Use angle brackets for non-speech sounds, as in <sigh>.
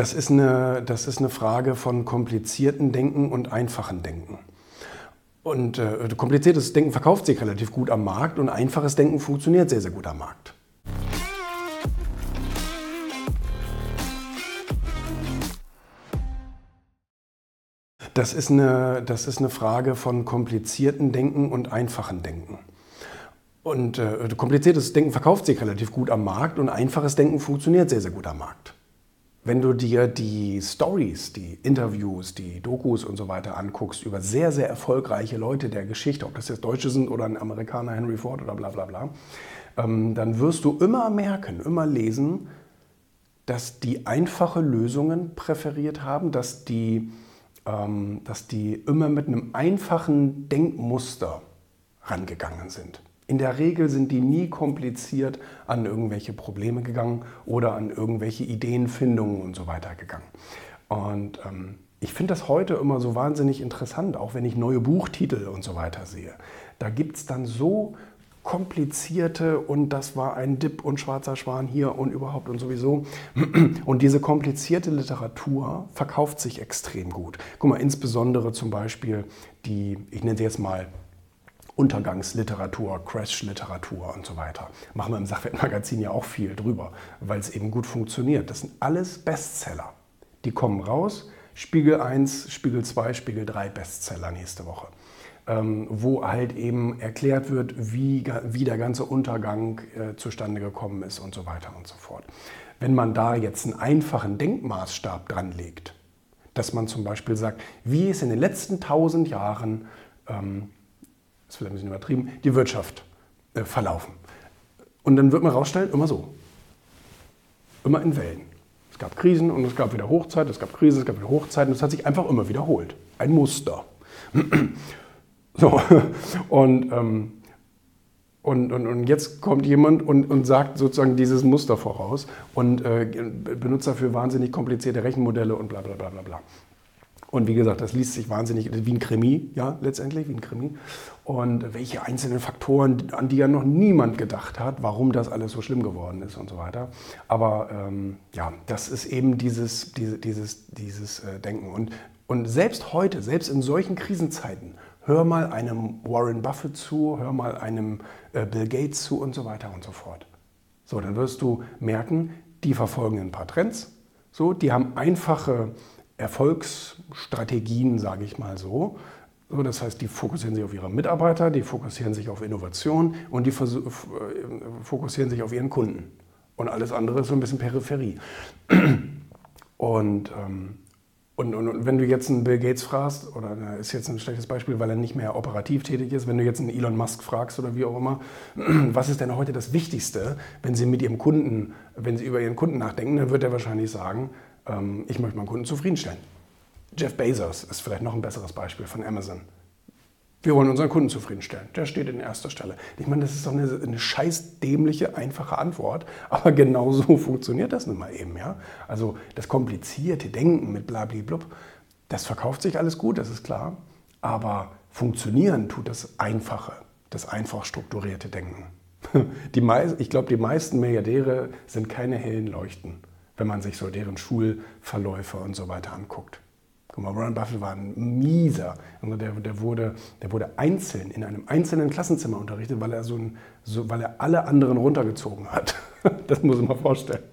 Das ist eine, das ist eine Frage von komplizierten Denken und einfachen Denken. Und äh, kompliziertes Denken verkauft sich relativ gut am Markt und einfaches Denken funktioniert sehr, sehr gut am Markt. Das ist eine, das ist eine Frage von komplizierten Denken und einfachen Denken. Und äh, kompliziertes Denken verkauft sich relativ gut am Markt und einfaches Denken funktioniert sehr, sehr gut am Markt. Wenn du dir die Stories, die Interviews, die Dokus und so weiter anguckst über sehr, sehr erfolgreiche Leute der Geschichte, ob das jetzt Deutsche sind oder ein Amerikaner, Henry Ford oder bla bla bla, ähm, dann wirst du immer merken, immer lesen, dass die einfache Lösungen präferiert haben, dass die, ähm, dass die immer mit einem einfachen Denkmuster rangegangen sind. In der Regel sind die nie kompliziert an irgendwelche Probleme gegangen oder an irgendwelche Ideenfindungen und so weiter gegangen. Und ähm, ich finde das heute immer so wahnsinnig interessant, auch wenn ich neue Buchtitel und so weiter sehe. Da gibt es dann so komplizierte und das war ein Dip und schwarzer Schwan hier und überhaupt und sowieso. Und diese komplizierte Literatur verkauft sich extrem gut. Guck mal, insbesondere zum Beispiel die, ich nenne sie jetzt mal Untergangsliteratur, Crash-Literatur und so weiter. Machen wir im Sachwertmagazin ja auch viel drüber, weil es eben gut funktioniert. Das sind alles Bestseller. Die kommen raus, Spiegel 1, Spiegel 2, Spiegel 3 Bestseller nächste Woche. Ähm, wo halt eben erklärt wird, wie, wie der ganze Untergang äh, zustande gekommen ist und so weiter und so fort. Wenn man da jetzt einen einfachen Denkmaßstab dran legt, dass man zum Beispiel sagt, wie ist in den letzten tausend Jahren ähm, ist vielleicht ein bisschen übertrieben, die Wirtschaft äh, verlaufen. Und dann wird man rausstellen, immer so. Immer in Wellen. Es gab Krisen und es gab wieder Hochzeit, es gab Krisen, es gab wieder Hochzeit und es hat sich einfach immer wiederholt. Ein Muster. <clears throat> so, und, ähm, und, und, und jetzt kommt jemand und, und sagt sozusagen dieses Muster voraus und äh, benutzt dafür wahnsinnig komplizierte Rechenmodelle und bla bla bla bla bla. Und wie gesagt, das liest sich wahnsinnig wie ein Krimi, ja, letztendlich wie ein Krimi. Und welche einzelnen Faktoren, an die ja noch niemand gedacht hat, warum das alles so schlimm geworden ist und so weiter. Aber ähm, ja, das ist eben dieses, diese, dieses, dieses äh, Denken. Und, und selbst heute, selbst in solchen Krisenzeiten, hör mal einem Warren Buffett zu, hör mal einem äh, Bill Gates zu und so weiter und so fort. So, dann wirst du merken, die verfolgen ein paar Trends. So, die haben einfache Erfolgsstrategien, sage ich mal so. so. Das heißt, die fokussieren sich auf ihre Mitarbeiter, die fokussieren sich auf Innovation und die äh, fokussieren sich auf ihren Kunden. Und alles andere ist so ein bisschen Peripherie. <clears throat> Und, ähm, und, und, und, wenn du jetzt einen Bill Gates fragst, oder das ist jetzt ein schlechtes Beispiel, weil er nicht mehr operativ tätig ist, wenn du jetzt einen Elon Musk fragst oder wie auch immer, <clears throat> was ist denn heute das Wichtigste, wenn sie mit ihrem Kunden, wenn sie über ihren Kunden nachdenken, dann wird er wahrscheinlich sagen, ähm, ich möchte meinen Kunden zufriedenstellen. Jeff Bezos ist vielleicht noch ein besseres Beispiel von Amazon. Wir wollen unseren Kunden zufriedenstellen. Der steht in erster Stelle. Ich meine, das ist doch eine, eine scheiß dämliche, einfache Antwort, <laughs> aber genau so funktioniert das nun mal eben. Ja? Also das komplizierte Denken mit blablablub, das verkauft sich alles gut, das ist klar, aber funktionieren tut das Einfache, das einfach strukturierte Denken. <laughs> Die ich glaube, die meisten Milliardäre sind keine hellen Leuchten wenn man sich so deren Schulverläufe und so weiter anguckt. Guck mal, Warren Buffett war ein mieser. Also der, der, wurde, der wurde einzeln in einem einzelnen Klassenzimmer unterrichtet, weil er, so ein, so, weil er alle anderen runtergezogen hat. <laughs> Das muss man vorstellen.